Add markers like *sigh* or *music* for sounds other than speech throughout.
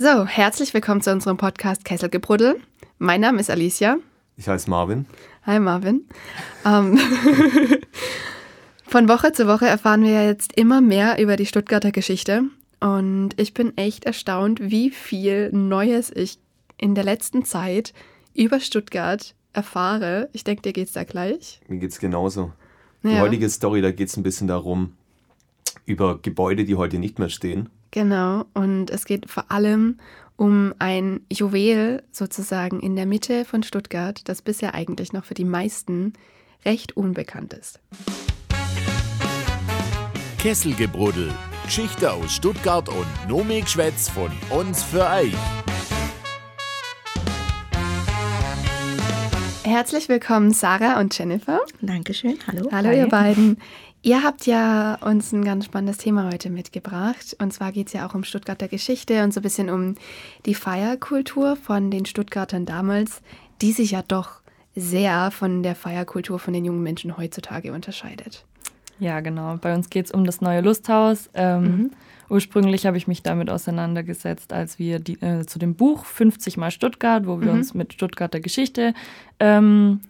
So, herzlich willkommen zu unserem Podcast Kesselgebruddel. Mein Name ist Alicia. Ich heiße Marvin. Hi Marvin. Ähm, *laughs* von Woche zu Woche erfahren wir jetzt immer mehr über die Stuttgarter Geschichte. Und ich bin echt erstaunt, wie viel Neues ich in der letzten Zeit über Stuttgart erfahre. Ich denke, dir geht es da gleich. Mir geht es genauso. Ja. Die heutige Story, da geht es ein bisschen darum, über Gebäude, die heute nicht mehr stehen. Genau, und es geht vor allem um ein Juwel sozusagen in der Mitte von Stuttgart, das bisher eigentlich noch für die meisten recht unbekannt ist. Kesselgebruddel, Geschichte aus Stuttgart und Nomikschwätz von uns für euch. Herzlich willkommen, Sarah und Jennifer. Dankeschön, hallo. Hallo, Hi. ihr beiden. Ihr habt ja uns ein ganz spannendes Thema heute mitgebracht. Und zwar geht es ja auch um Stuttgarter Geschichte und so ein bisschen um die Feierkultur von den Stuttgartern damals, die sich ja doch sehr von der Feierkultur von den jungen Menschen heutzutage unterscheidet. Ja, genau. Bei uns geht es um das neue Lusthaus. Ähm, mhm. Ursprünglich habe ich mich damit auseinandergesetzt, als wir die, äh, zu dem Buch 50 mal Stuttgart, wo wir mhm. uns mit Stuttgarter Geschichte ähm,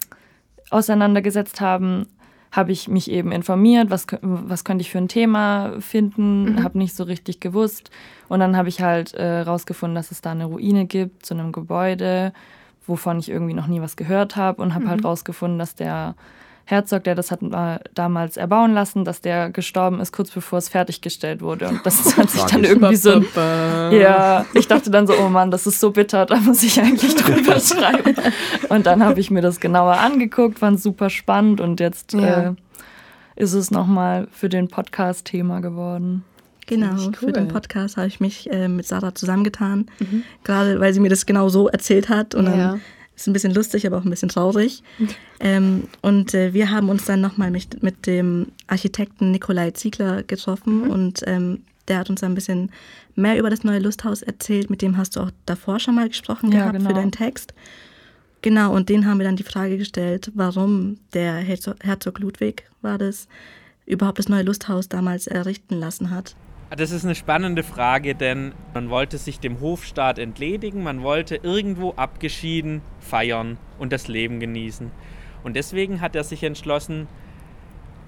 auseinandergesetzt haben, habe ich mich eben informiert, was, was könnte ich für ein Thema finden, mhm. habe nicht so richtig gewusst. Und dann habe ich halt äh, rausgefunden, dass es da eine Ruine gibt zu einem Gebäude, wovon ich irgendwie noch nie was gehört habe und habe halt mhm. halt rausgefunden, dass der Herzog, der das hat damals erbauen lassen, dass der gestorben ist, kurz bevor es fertiggestellt wurde. Und das *laughs* hat sich dann irgendwie so. Ja, ich dachte dann so, oh Mann, das ist so bitter, da muss ich eigentlich *laughs* drüber schreiben. Und dann habe ich mir das genauer angeguckt, fand super spannend und jetzt ja. äh, ist es nochmal für den Podcast Thema geworden. Genau, cool. für den Podcast habe ich mich äh, mit Sarah zusammengetan, mhm. gerade weil sie mir das genau so erzählt hat. Und dann ja. Ist ein bisschen lustig, aber auch ein bisschen traurig. *laughs* ähm, und äh, wir haben uns dann nochmal mit, mit dem Architekten Nikolai Ziegler getroffen mhm. und ähm, der hat uns ein bisschen mehr über das neue Lusthaus erzählt. Mit dem hast du auch davor schon mal gesprochen ja, gehabt genau. für deinen Text. Genau, und den haben wir dann die Frage gestellt, warum der Herzog Ludwig war das, überhaupt das neue Lusthaus damals errichten lassen hat. Das ist eine spannende Frage, denn man wollte sich dem Hofstaat entledigen, man wollte irgendwo abgeschieden feiern und das Leben genießen. Und deswegen hat er sich entschlossen,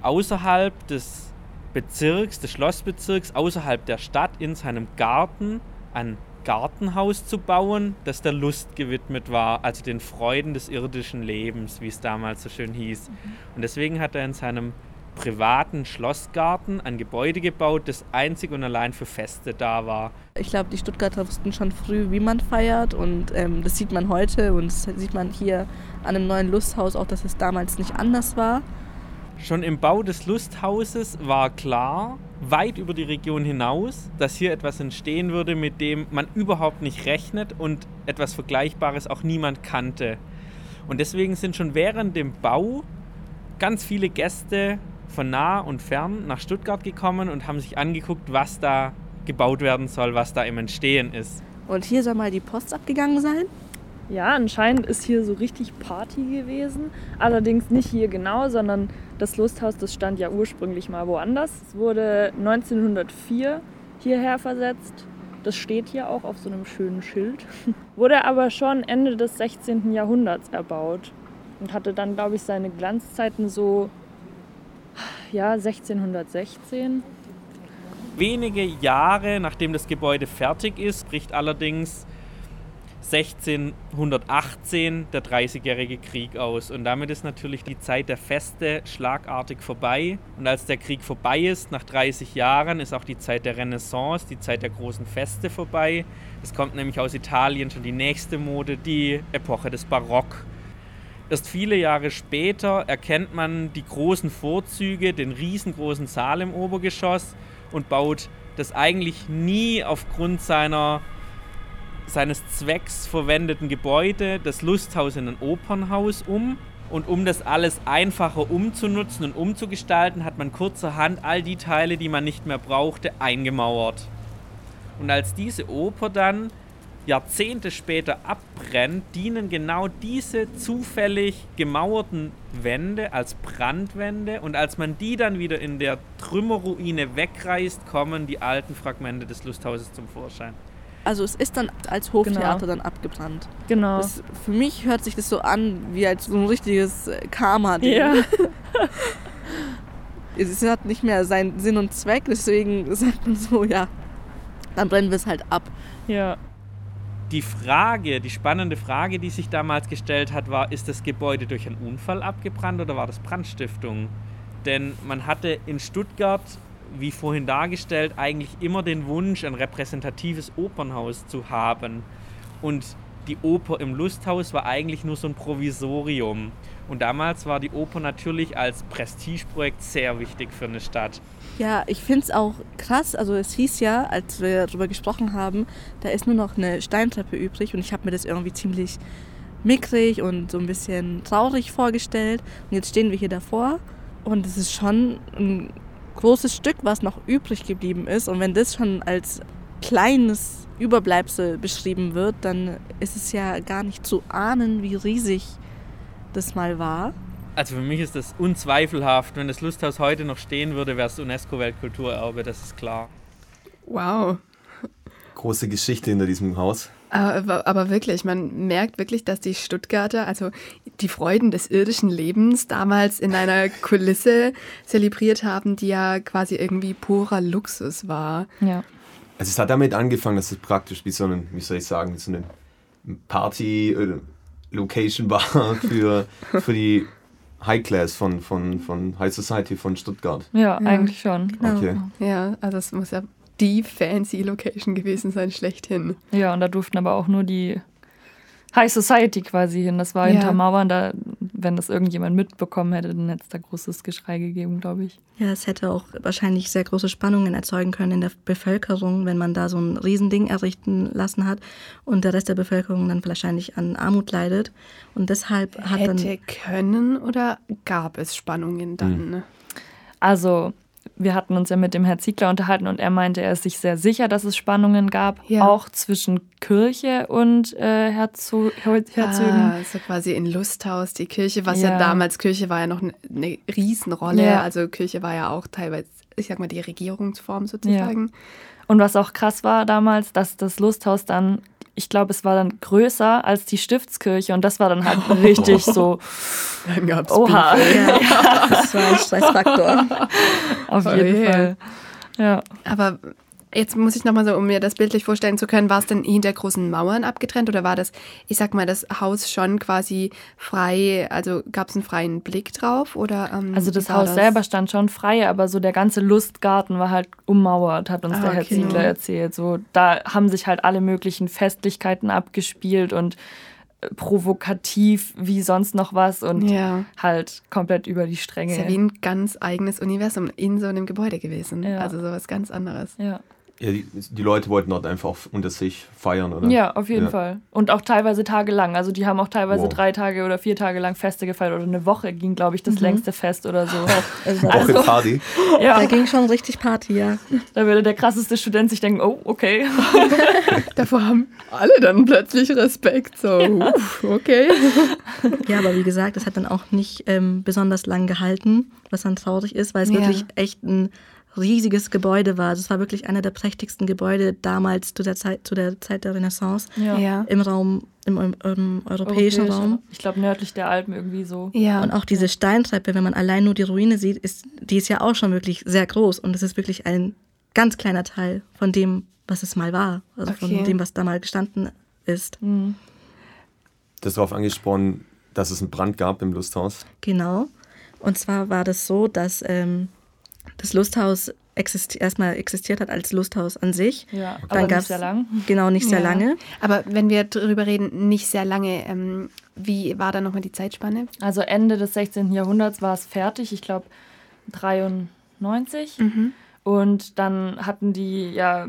außerhalb des Bezirks, des Schlossbezirks, außerhalb der Stadt in seinem Garten ein Gartenhaus zu bauen, das der Lust gewidmet war, also den Freuden des irdischen Lebens, wie es damals so schön hieß. Mhm. Und deswegen hat er in seinem privaten Schlossgarten ein Gebäude gebaut, das einzig und allein für Feste da war. Ich glaube, die Stuttgarter wussten schon früh, wie man feiert und ähm, das sieht man heute und das sieht man hier an dem neuen Lusthaus auch, dass es damals nicht anders war. Schon im Bau des Lusthauses war klar, weit über die Region hinaus, dass hier etwas entstehen würde, mit dem man überhaupt nicht rechnet und etwas Vergleichbares auch niemand kannte. Und deswegen sind schon während dem Bau ganz viele Gäste von nah und fern nach Stuttgart gekommen und haben sich angeguckt, was da gebaut werden soll, was da im Entstehen ist. Und hier soll mal die Post abgegangen sein? Ja, anscheinend ist hier so richtig Party gewesen. Allerdings nicht hier genau, sondern das Lusthaus, das stand ja ursprünglich mal woanders. Es wurde 1904 hierher versetzt. Das steht hier auch auf so einem schönen Schild. *laughs* wurde aber schon Ende des 16. Jahrhunderts erbaut und hatte dann, glaube ich, seine Glanzzeiten so ja, 1616. Wenige Jahre nachdem das Gebäude fertig ist, bricht allerdings 1618 der Dreißigjährige Krieg aus. Und damit ist natürlich die Zeit der Feste schlagartig vorbei. Und als der Krieg vorbei ist, nach 30 Jahren, ist auch die Zeit der Renaissance, die Zeit der großen Feste vorbei. Es kommt nämlich aus Italien schon die nächste Mode, die Epoche des Barock. Erst viele Jahre später erkennt man die großen Vorzüge, den riesengroßen Saal im Obergeschoss und baut das eigentlich nie aufgrund seiner, seines Zwecks verwendeten Gebäude, das Lusthaus in ein Opernhaus um. Und um das alles einfacher umzunutzen und umzugestalten, hat man kurzerhand all die Teile, die man nicht mehr brauchte, eingemauert. Und als diese Oper dann Jahrzehnte später abbrennt, dienen genau diese zufällig gemauerten Wände als Brandwände und als man die dann wieder in der Trümmerruine wegreißt, kommen die alten Fragmente des Lusthauses zum Vorschein. also es ist dann als Hoftheater genau. dann abgebrannt. Genau. Das, für mich hört sich das so an, wie als so ein richtiges äh, Karma-Ding. Ja. *laughs* *laughs* es hat nicht mehr seinen Sinn und Zweck, deswegen *laughs* sagt man so, ja, dann brennen wir es halt ab. Ja. Die Frage, die spannende Frage, die sich damals gestellt hat, war, ist das Gebäude durch einen Unfall abgebrannt oder war das Brandstiftung? Denn man hatte in Stuttgart, wie vorhin dargestellt, eigentlich immer den Wunsch, ein repräsentatives Opernhaus zu haben. Und die Oper im Lusthaus war eigentlich nur so ein Provisorium. Und damals war die Oper natürlich als Prestigeprojekt sehr wichtig für eine Stadt. Ja, ich finde es auch krass. Also es hieß ja, als wir darüber gesprochen haben, da ist nur noch eine Steintreppe übrig und ich habe mir das irgendwie ziemlich mickrig und so ein bisschen traurig vorgestellt. Und jetzt stehen wir hier davor und es ist schon ein großes Stück, was noch übrig geblieben ist. Und wenn das schon als kleines Überbleibsel beschrieben wird, dann ist es ja gar nicht zu ahnen, wie riesig das mal war? Also für mich ist das unzweifelhaft. Wenn das Lusthaus heute noch stehen würde, wäre es UNESCO-Weltkulturerbe, das ist klar. Wow. Große Geschichte hinter diesem Haus. Aber, aber, wirklich, man merkt wirklich, dass die Stuttgarter, also die Freuden des irdischen Lebens damals in einer *laughs* Kulisse zelebriert haben, die ja quasi irgendwie purer Luxus war. Ja. Also es hat damit angefangen, dass es praktisch wie so ein, wie soll ich sagen, so eine Party, äh, Location war *laughs* für, für die High Class von, von, von High Society von Stuttgart. Ja, ja. eigentlich schon. Genau. Okay. Ja, also es muss ja die fancy Location gewesen sein, schlechthin. Ja, und da durften aber auch nur die High Society quasi hin. Das war ja. hinter Mauern, da, wenn das irgendjemand mitbekommen hätte, dann hätte es da großes Geschrei gegeben, glaube ich. Ja, es hätte auch wahrscheinlich sehr große Spannungen erzeugen können in der Bevölkerung, wenn man da so ein Riesending errichten lassen hat und der Rest der Bevölkerung dann wahrscheinlich an Armut leidet. Und deshalb hat hätte dann. Hätte können oder gab es Spannungen dann? Mhm. Also wir hatten uns ja mit dem Herrn Ziegler unterhalten und er meinte, er ist sich sehr sicher, dass es Spannungen gab, ja. auch zwischen Kirche und äh, Herzo Herzögen. Ah, also quasi in Lusthaus, die Kirche, was ja, ja damals, Kirche war ja noch eine, eine Riesenrolle. Ja. Also Kirche war ja auch teilweise, ich sag mal, die Regierungsform sozusagen. Und was auch krass war damals, dass das Lusthaus dann ich glaube, es war dann größer als die Stiftskirche und das war dann halt richtig so. *laughs* Dann gab's Oha. Ja, *laughs* das war ein Stressfaktor. Auf jeden oh, Fall. Ja. Aber Jetzt muss ich nochmal so, um mir das bildlich vorstellen zu können, war es denn hinter großen Mauern abgetrennt oder war das, ich sag mal, das Haus schon quasi frei, also gab es einen freien Blick drauf oder? Ähm, also das Haus das? selber stand schon frei, aber so der ganze Lustgarten war halt ummauert, hat uns ah, der Herr okay. Ziegler erzählt. So, da haben sich halt alle möglichen Festlichkeiten abgespielt und äh, provokativ wie sonst noch was und ja. halt komplett über die Stränge. Das ist ja wie ein ganz eigenes Universum in so einem Gebäude gewesen. Ja. Also sowas ganz anderes. Ja. Ja, die, die, Leute wollten dort einfach unter sich feiern, oder? Ja, auf jeden ja. Fall. Und auch teilweise tagelang. Also die haben auch teilweise wow. drei Tage oder vier Tage lang Feste gefeiert. Oder eine Woche ging, glaube ich, das mhm. längste Fest oder so. Also, Woche also, Party? *laughs* Ja. Da ging schon richtig Party, ja. Da würde der krasseste Student sich denken, oh, okay. *laughs* Davor haben alle dann plötzlich Respekt. So, ja. okay. Ja, aber wie gesagt, es hat dann auch nicht ähm, besonders lang gehalten, was dann traurig ist, weil es ja. wirklich echt ein riesiges Gebäude war. Das war wirklich einer der prächtigsten Gebäude damals zu der Zeit, zu der, Zeit der Renaissance ja. Ja. im Raum, im, im, im europäischen Europäisch, Raum. Ich glaube nördlich der Alpen irgendwie so. Ja. Und auch diese Steintreppe, wenn man allein nur die Ruine sieht, ist, die ist ja auch schon wirklich sehr groß und es ist wirklich ein ganz kleiner Teil von dem, was es mal war. Also okay. von dem, was da mal gestanden ist. Mhm. Das darauf angesprochen, dass es einen Brand gab im Lusthaus. Genau. Und zwar war das so, dass ähm, das Lusthaus existi erstmal existiert hat als Lusthaus an sich. Ja, Dann aber nicht sehr lang. Genau, nicht sehr ja. lange. Aber wenn wir darüber reden, nicht sehr lange, ähm, wie war da nochmal die Zeitspanne? Also Ende des 16. Jahrhunderts war es fertig, ich glaube 93. Mhm. Und dann hatten die ja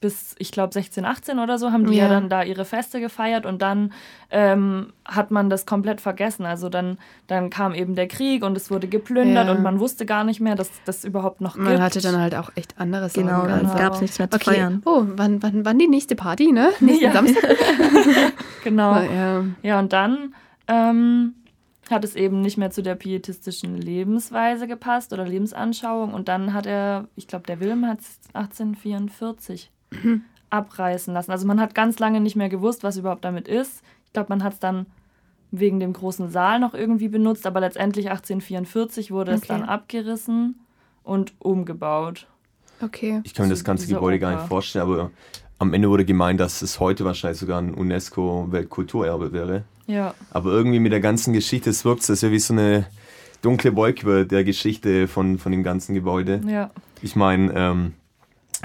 bis, ich glaube, 16, 18 oder so, haben die ja. ja. dann da ihre Feste gefeiert und dann ähm, hat man das komplett vergessen. Also dann, dann kam eben der Krieg und es wurde geplündert ja. und man wusste gar nicht mehr, dass das überhaupt noch man gibt. Man hatte dann halt auch echt anderes Genau, dann genau. gab es nichts mehr zu okay. feiern. Oh, wann, wann, wann die nächste Party, ne? *laughs* Nächsten ja. Samstag? *laughs* genau. Ja. ja, und dann ähm, hat es eben nicht mehr zu der pietistischen Lebensweise gepasst oder Lebensanschauung und dann hat er, ich glaube, der Wilhelm hat 1844 *clears throat* abreißen lassen. Also man hat ganz lange nicht mehr gewusst, was überhaupt damit ist. Ich glaube, man hat es dann wegen dem großen Saal noch irgendwie benutzt, aber letztendlich 1844 wurde okay. es dann abgerissen und umgebaut. Okay. Ich kann mir das ganze Gebäude Oper. gar nicht vorstellen, aber am Ende wurde gemeint, dass es heute wahrscheinlich sogar ein UNESCO-Weltkulturerbe wäre. Ja. Aber irgendwie mit der ganzen Geschichte, es wirkt es ja wie so eine dunkle Wolke der Geschichte von, von dem ganzen Gebäude. Ja. Ich meine, ähm,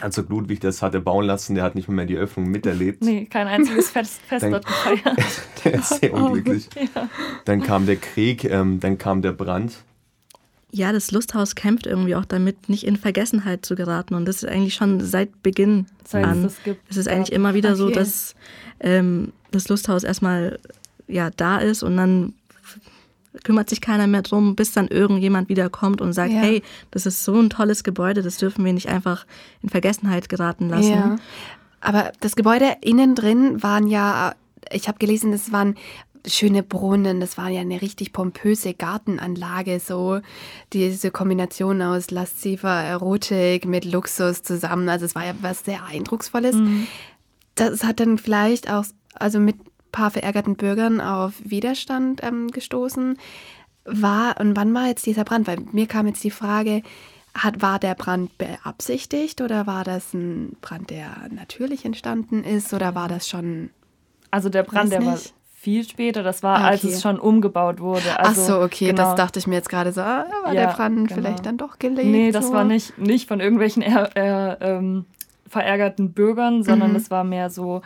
also Ludwig das hat er bauen lassen, der hat nicht mehr die Öffnung miterlebt. Nee, kein einziges *laughs* Fest, Fest dort gefeiert. *laughs* der ist sehr *laughs* unglücklich. ja. Dann kam der Krieg, ähm, dann kam der Brand. Ja, das Lusthaus kämpft irgendwie auch damit, nicht in Vergessenheit zu geraten. Und das ist eigentlich schon seit Beginn seit an. Es, gibt, es ist eigentlich ja. immer wieder okay. so, dass ähm, das Lusthaus erstmal ja, da ist und dann kümmert sich keiner mehr drum, bis dann irgendjemand wiederkommt und sagt, ja. hey, das ist so ein tolles Gebäude, das dürfen wir nicht einfach in Vergessenheit geraten lassen. Ja. Aber das Gebäude innen drin waren ja, ich habe gelesen, das waren schöne Brunnen, das war ja eine richtig pompöse Gartenanlage, so diese Kombination aus lasziver Erotik mit Luxus zusammen. Also es war ja was sehr Eindrucksvolles. Mhm. Das hat dann vielleicht auch, also mit paar verärgerten Bürgern auf Widerstand ähm, gestoßen. War, und wann war jetzt dieser Brand? Weil mir kam jetzt die Frage, hat, war der Brand beabsichtigt oder war das ein Brand, der natürlich entstanden ist oder war das schon. Also der Brand, der war viel später, das war, okay. als es schon umgebaut wurde. Also, Ach so, okay, genau. das dachte ich mir jetzt gerade so, ah, war ja, der Brand genau. vielleicht dann doch gelegt? Nee, das so. war nicht, nicht von irgendwelchen eher, eher, ähm, verärgerten Bürgern, sondern mhm. das war mehr so,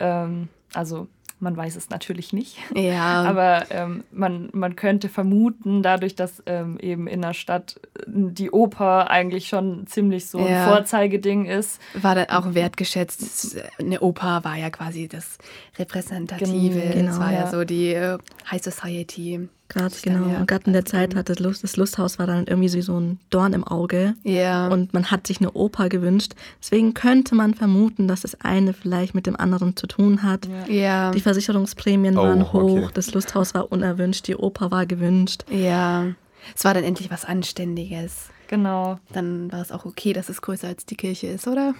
ähm, also man weiß es natürlich nicht. Ja. *laughs* Aber ähm, man, man könnte vermuten, dadurch, dass ähm, eben in der Stadt äh, die Oper eigentlich schon ziemlich so ja. ein Vorzeigeding ist. War dann auch wertgeschätzt. Eine Oper war ja quasi das Repräsentative. Genau, es war ja, ja so die äh, High Society. Gerade, genau. Ja. Und gerade in der Zeit hat das, Lust, das Lusthaus war dann irgendwie so ein Dorn im Auge. Ja. Und man hat sich eine Oper gewünscht. Deswegen könnte man vermuten, dass das eine vielleicht mit dem anderen zu tun hat. Ja. Die Versicherungsprämien oh, waren hoch, okay. das Lusthaus war unerwünscht, die Oper war gewünscht. Ja. Es war dann endlich was Anständiges. Genau. Dann war es auch okay, dass es größer als die Kirche ist, oder?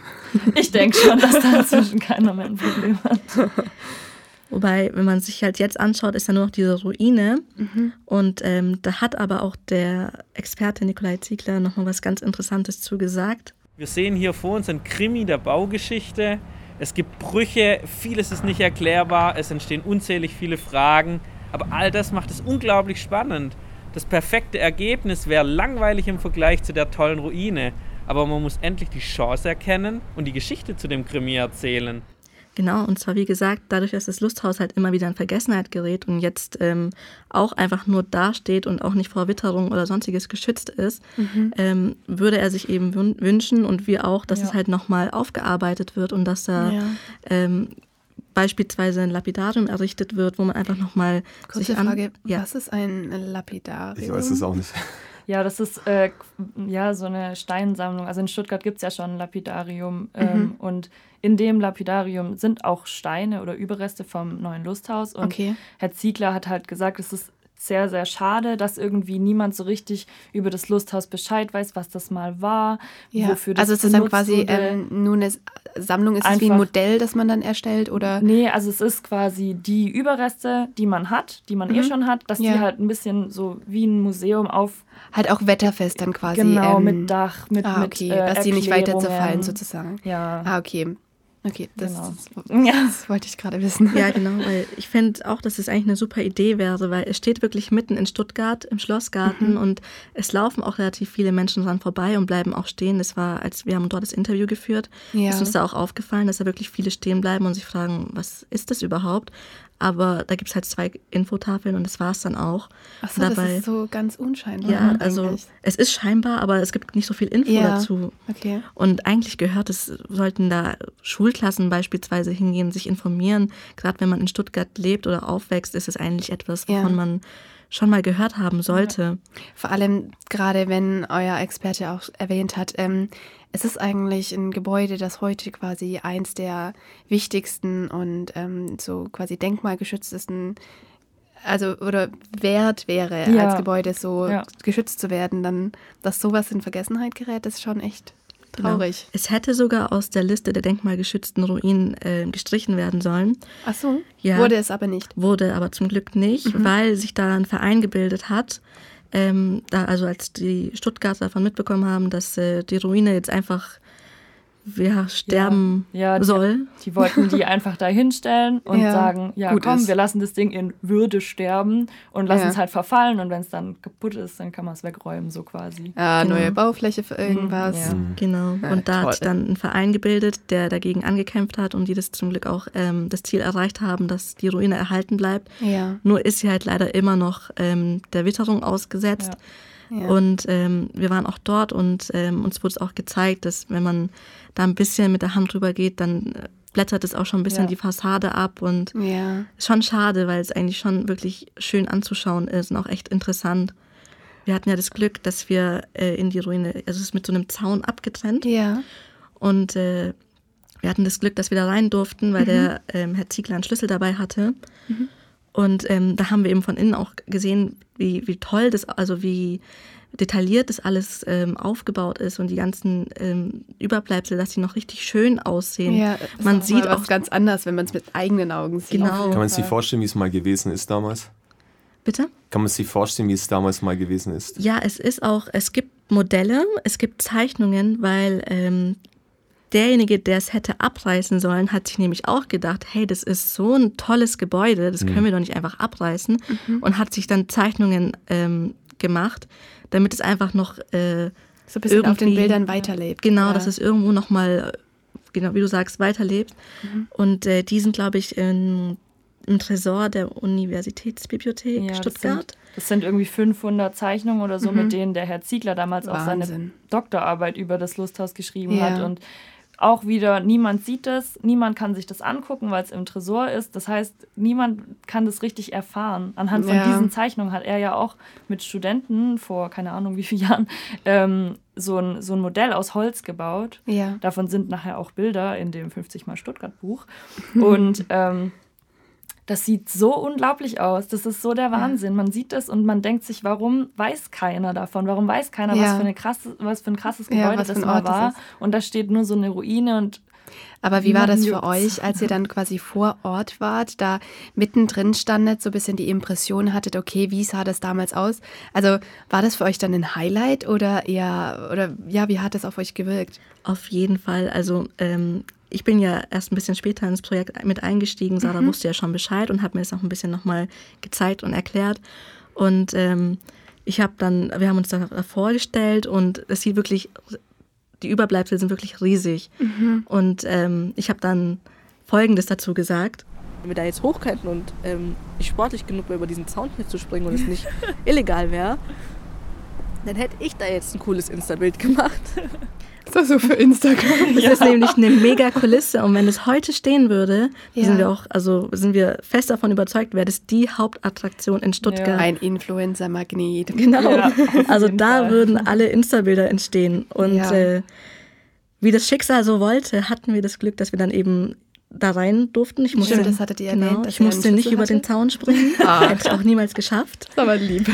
Ich denke schon, dass da *laughs* inzwischen keiner mehr ein Problem hat. *laughs* Wobei, wenn man sich halt jetzt anschaut, ist ja nur noch diese Ruine. Mhm. Und ähm, da hat aber auch der Experte Nikolai Ziegler nochmal was ganz Interessantes zugesagt. Wir sehen hier vor uns ein Krimi der Baugeschichte. Es gibt Brüche, vieles ist nicht erklärbar, es entstehen unzählig viele Fragen. Aber all das macht es unglaublich spannend. Das perfekte Ergebnis wäre langweilig im Vergleich zu der tollen Ruine. Aber man muss endlich die Chance erkennen und die Geschichte zu dem Krimi erzählen. Genau, und zwar wie gesagt, dadurch, dass das Lusthaus halt immer wieder in Vergessenheit gerät und jetzt ähm, auch einfach nur dasteht und auch nicht vor Witterung oder sonstiges geschützt ist, mhm. ähm, würde er sich eben wünschen und wir auch, dass ja. es halt nochmal aufgearbeitet wird und dass da ja. ähm, beispielsweise ein Lapidarium errichtet wird, wo man einfach nochmal sich an... Frage, ja. was ist ein Lapidarium? Ich weiß es auch nicht. Ja, das ist äh, ja so eine Steinsammlung. Also in Stuttgart gibt es ja schon ein Lapidarium ähm, mhm. und in dem Lapidarium sind auch Steine oder Überreste vom neuen Lusthaus. Und okay. Herr Ziegler hat halt gesagt, es ist sehr, sehr schade, dass irgendwie niemand so richtig über das Lusthaus Bescheid weiß, was das mal war, ja. wofür das Also es ist dann quasi ähm, nur eine Sammlung, ist es wie ein Modell, das man dann erstellt oder? Nee, also es ist quasi die Überreste, die man hat, die man eh mhm. eh schon hat, dass ja. die halt ein bisschen so wie ein Museum auf... Halt auch wetterfest dann quasi. Genau, ähm, mit Dach, mit, ah, okay. mit äh, Dass die nicht weiter zerfallen sozusagen. Ja. Ah, okay. Okay, das, genau. das, ja. das, wollte ich gerade wissen. Ja, genau, weil ich finde auch, dass es eigentlich eine super Idee wäre, weil es steht wirklich mitten in Stuttgart im Schlossgarten mhm. und es laufen auch relativ viele Menschen dran vorbei und bleiben auch stehen. Das war, als wir haben dort das Interview geführt, ja. ist uns da auch aufgefallen, dass da wirklich viele stehen bleiben und sich fragen, was ist das überhaupt? Aber da gibt es halt zwei Infotafeln und das war es dann auch. Ach so, Dabei, das ist so ganz unscheinbar. Ja, also eigentlich. es ist scheinbar, aber es gibt nicht so viel Info ja, dazu. Okay. Und eigentlich gehört es, sollten da Schulklassen beispielsweise hingehen, sich informieren. Gerade wenn man in Stuttgart lebt oder aufwächst, ist es eigentlich etwas, wovon ja. man schon mal gehört haben sollte. Ja. Vor allem gerade, wenn euer Experte auch erwähnt hat, ähm, es ist eigentlich ein Gebäude, das heute quasi eins der wichtigsten und ähm, so quasi denkmalgeschütztesten, also oder wert wäre, ja. als Gebäude so ja. geschützt zu werden, dann, dass sowas in Vergessenheit gerät, ist schon echt Traurig. Genau. Es hätte sogar aus der Liste der denkmalgeschützten Ruinen äh, gestrichen werden sollen. Ach so, ja, wurde es aber nicht. Wurde aber zum Glück nicht, mhm. weil sich da ein Verein gebildet hat. Ähm, da, also als die Stuttgarter davon mitbekommen haben, dass äh, die Ruine jetzt einfach wer sterben ja, ja, soll. Die, die, wollten die *laughs* einfach da hinstellen und ja, sagen, ja komm, ist. wir lassen das Ding in Würde sterben und lassen es halt verfallen und wenn es dann kaputt ist, dann kann man es wegräumen, so quasi. Ja, genau. neue Baufläche für irgendwas. Mhm. Genau. und da toll. hat sich dann ein Verein gebildet, der dagegen angekämpft hat und die das zum Glück auch ähm, das Ziel erreicht haben, dass die Ruine erhalten bleibt. Nur ist sie halt leider immer noch ähm, der Witterung ausgesetzt. Und ähm, wir waren auch dort und ähm, uns wurde es auch gezeigt, dass wenn man da ein bisschen mit der Hand drüber geht, dann äh, blättert es auch schon ein bisschen ja. die Fassade ab und ja. ist schon schade, weil es eigentlich schon wirklich schön anzuschauen ist und auch echt interessant. Wir hatten ja das Glück, dass wir äh, in die Ruine, also es ist mit so einem Zaun abgetrennt. Ja. Und äh, wir hatten das Glück, dass wir da rein durften, weil mhm. der ähm, Herr Ziegler einen Schlüssel dabei hatte. Mhm. Und ähm, da haben wir eben von innen auch gesehen, wie, wie toll das, also wie detailliert das alles ähm, aufgebaut ist und die ganzen ähm, Überbleibsel, dass sie noch richtig schön aussehen. Ja, man auch sieht auch ganz anders, wenn man es mit eigenen Augen sieht. Genau. Kann man sich vorstellen, wie es mal gewesen ist damals? Bitte? Kann man sich vorstellen, wie es damals mal gewesen ist? Ja, es ist auch, es gibt Modelle, es gibt Zeichnungen, weil ähm, derjenige, der es hätte abreißen sollen, hat sich nämlich auch gedacht, hey, das ist so ein tolles Gebäude, das können mhm. wir doch nicht einfach abreißen mhm. und hat sich dann Zeichnungen ähm, gemacht, damit es einfach noch äh, so ein bisschen auf den Bildern weiterlebt. Genau, ja. dass es irgendwo nochmal, genau wie du sagst, weiterlebt. Mhm. Und äh, die sind, glaube ich, in, im Tresor der Universitätsbibliothek ja, Stuttgart. Das sind, das sind, irgendwie 500 Zeichnungen oder so, mhm. mit denen der Herr Ziegler damals Wahnsinn. auch seine Doktorarbeit über das Lusthaus geschrieben ja. hat. Und auch wieder, niemand sieht das, niemand kann sich das angucken, weil es im Tresor ist. Das heißt, niemand kann das richtig erfahren. Anhand von ja. diesen Zeichnungen hat er ja auch mit Studenten vor keine Ahnung wie vielen Jahren ähm, so, ein, so ein Modell aus Holz gebaut. Ja. Davon sind nachher auch Bilder in dem 50 mal Stuttgart Buch. *laughs* Und ähm, das sieht so unglaublich aus. Das ist so der Wahnsinn. Man sieht das und man denkt sich, warum weiß keiner davon? Warum weiß keiner, ja. was, für eine krasse, was für ein krasses Gebäude ja, das mal war? Und da steht nur so eine Ruine und aber wie war das für euch, als ihr dann quasi vor Ort wart, da mittendrin standet, so ein bisschen die Impression hattet, okay, wie sah das damals aus? Also war das für euch dann ein Highlight oder eher, oder ja, wie hat das auf euch gewirkt? Auf jeden Fall. Also ähm, ich bin ja erst ein bisschen später ins Projekt mit eingestiegen. Sarah mhm. wusste ja schon Bescheid und hat mir das auch ein bisschen nochmal gezeigt und erklärt. Und ähm, ich habe dann, wir haben uns da vorgestellt und es sieht wirklich, die Überbleibsel sind wirklich riesig. Mhm. Und ähm, ich habe dann Folgendes dazu gesagt. Wenn wir da jetzt hoch könnten und ähm, ich sportlich genug wäre, über diesen Zaun hier zu springen und es nicht *laughs* illegal wäre, dann hätte ich da jetzt ein cooles Insta-Bild gemacht. *laughs* Ist das so für Instagram? *laughs* Das ja. ist nämlich eine mega Kulisse und wenn es heute stehen würde, ja. sind wir auch, also sind wir fest davon überzeugt, wäre das die Hauptattraktion in Stuttgart. Ja. Ein Influencer-Magnet. *laughs* Genau. also da Fall. würden alle Insta-Bilder entstehen und äh, wie das Schicksal so wollte, hatten wir das Glück, dass wir dann eben da rein durften. Ich musste, Stimmt, das hattet ihr genau, erwähnt. Ich musste nicht hatte? über den Zaun springen. Ah. Hätte ich auch niemals geschafft. Das war lieb.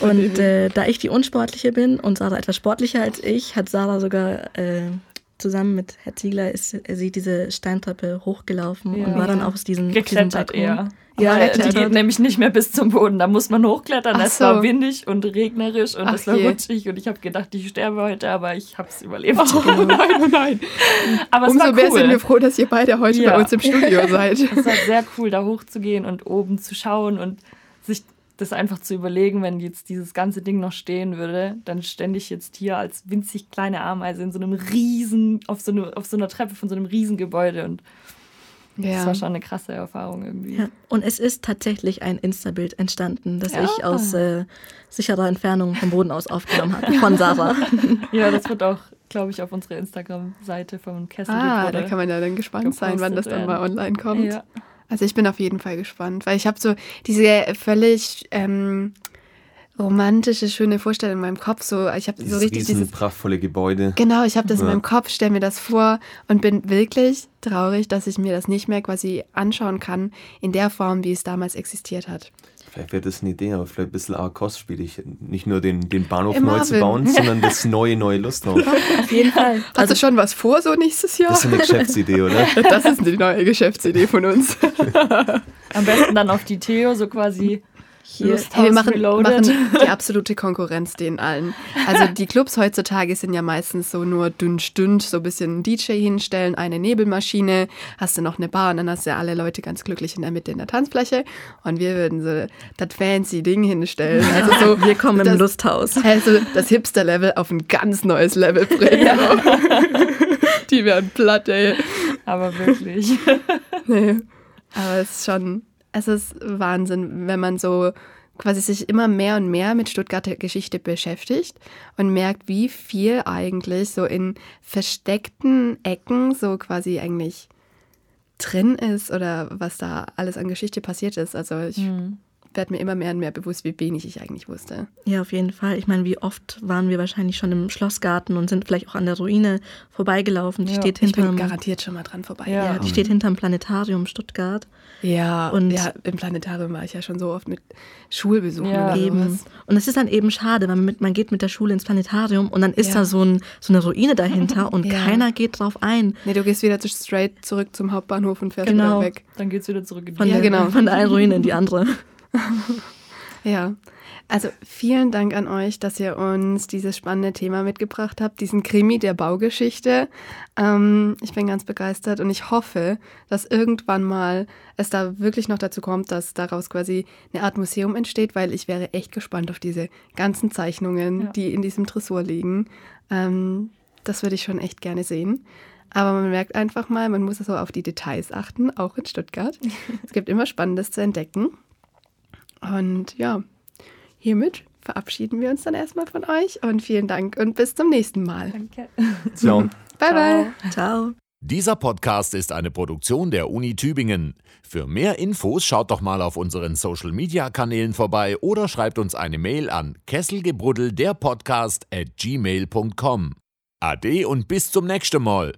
Und äh, da ich die Unsportliche bin und Sarah etwas sportlicher als ich, hat Sarah sogar äh, zusammen mit Herr Ziegler ist sie diese Steintreppe hochgelaufen ja. und war dann auch aus diesem, diesem Balkon. Eher. Ja, die geht nämlich nicht mehr bis zum Boden. Da muss man hochklettern. Ach es so. war windig und regnerisch und Ach es war je. rutschig und ich habe gedacht, ich sterbe heute, aber ich habe es überlebt. Oh *laughs* nein, oh nein. aber Umso cool. mehr sind wir froh, dass ihr beide heute ja. bei uns im Studio *laughs* seid. Es war sehr cool, da hochzugehen und oben zu schauen und sich das einfach zu überlegen, wenn jetzt dieses ganze Ding noch stehen würde, dann stände ich jetzt hier als winzig kleine Ameise in so einem riesen, auf so, eine, auf so einer Treppe von so einem Riesengebäude und ja. das war schon eine krasse Erfahrung irgendwie. Ja. Und es ist tatsächlich ein Insta-Bild entstanden, das ja. ich aus äh, sicherer Entfernung vom Boden aus aufgenommen habe, von Sarah. *laughs* ja, das wird auch, glaube ich, auf unserer Instagram-Seite vom Kessel. Ah, da kann man ja dann gespannt sein, wann das dann mal online kommt. Ja. Also ich bin auf jeden Fall gespannt, weil ich habe so diese völlig ähm, romantische, schöne Vorstellung in meinem Kopf. So, ich habe so richtig dieses prachtvolle Gebäude. Genau, ich habe das ja. in meinem Kopf, stelle mir das vor und bin wirklich traurig, dass ich mir das nicht mehr quasi anschauen kann in der Form, wie es damals existiert hat. Vielleicht wäre das eine Idee, aber vielleicht ein bisschen arg kostspielig. Nicht nur den, den Bahnhof Ey, neu zu bauen, sondern das neue, neue Lusthaus. *laughs* Auf jeden Fall. Hast also, du schon was vor so nächstes Jahr? Das ist eine Geschäftsidee, oder? *laughs* Das ist die neue Geschäftsidee von uns. Am besten dann auf die Theo, so quasi hier, hey, wir machen, machen, *laughs* die absolute Konkurrenz den allen. Also die Clubs heutzutage sind ja meistens so nur dünn stünd, so ein bisschen DJ hinstellen, eine Nebelmaschine, hast du noch eine Bar und dann hast du ja alle Leute ganz glücklich in der Mitte in der Tanzfläche und wir würden so das fancy Ding hinstellen. Also so, wir kommen das, im Lusthaus. Also das Hipster-Level auf ein ganz neues Level bringen. Ja. *laughs* die werden platt, ey. Aber wirklich. nee. Aber es ist schon es ist Wahnsinn, wenn man so quasi sich immer mehr und mehr mit Stuttgarter Geschichte beschäftigt und merkt, wie viel eigentlich so in versteckten Ecken so quasi eigentlich drin ist oder was da alles an Geschichte passiert ist. Also ich mhm werde mir immer mehr und mehr bewusst, wie wenig ich eigentlich wusste. Ja, auf jeden Fall. Ich meine, wie oft waren wir wahrscheinlich schon im Schlossgarten und sind vielleicht auch an der Ruine vorbeigezogen. Die ja, steht hinterm, ich bin garantiert schon mal dran vorbei. Ja, ja die steht hinterm Planetarium Stuttgart. Ja, und ja, im Planetarium war ich ja schon so oft mit Schulbesuchen ja. oder eben. Und es ist dann eben schade, man, mit, man geht mit der Schule ins Planetarium und dann ist ja. da so, ein, so eine Ruine dahinter *laughs* und ja. keiner geht drauf ein. Nee, du gehst wieder straight zurück zum Hauptbahnhof und fährst genau. wieder weg. Dann geht's wieder zurück in die von, ja, genau. von der einen Ruine in die andere. *laughs* *laughs* ja, also vielen Dank an euch, dass ihr uns dieses spannende Thema mitgebracht habt, diesen Krimi der Baugeschichte. Ähm, ich bin ganz begeistert und ich hoffe, dass irgendwann mal es da wirklich noch dazu kommt, dass daraus quasi eine Art Museum entsteht, weil ich wäre echt gespannt auf diese ganzen Zeichnungen, ja. die in diesem Tresor liegen. Ähm, das würde ich schon echt gerne sehen. Aber man merkt einfach mal, man muss so auf die Details achten, auch in Stuttgart. *laughs* es gibt immer Spannendes zu entdecken. Und ja, hiermit verabschieden wir uns dann erstmal von euch und vielen Dank und bis zum nächsten Mal. Danke. Ciao. *laughs* Bye, bye. Ciao. Dieser Podcast ist eine Produktion der Uni Tübingen. Für mehr Infos schaut doch mal auf unseren Social Media Kanälen vorbei oder schreibt uns eine Mail an kesselgebruddel der Podcast at gmail.com. Ade und bis zum nächsten Mal.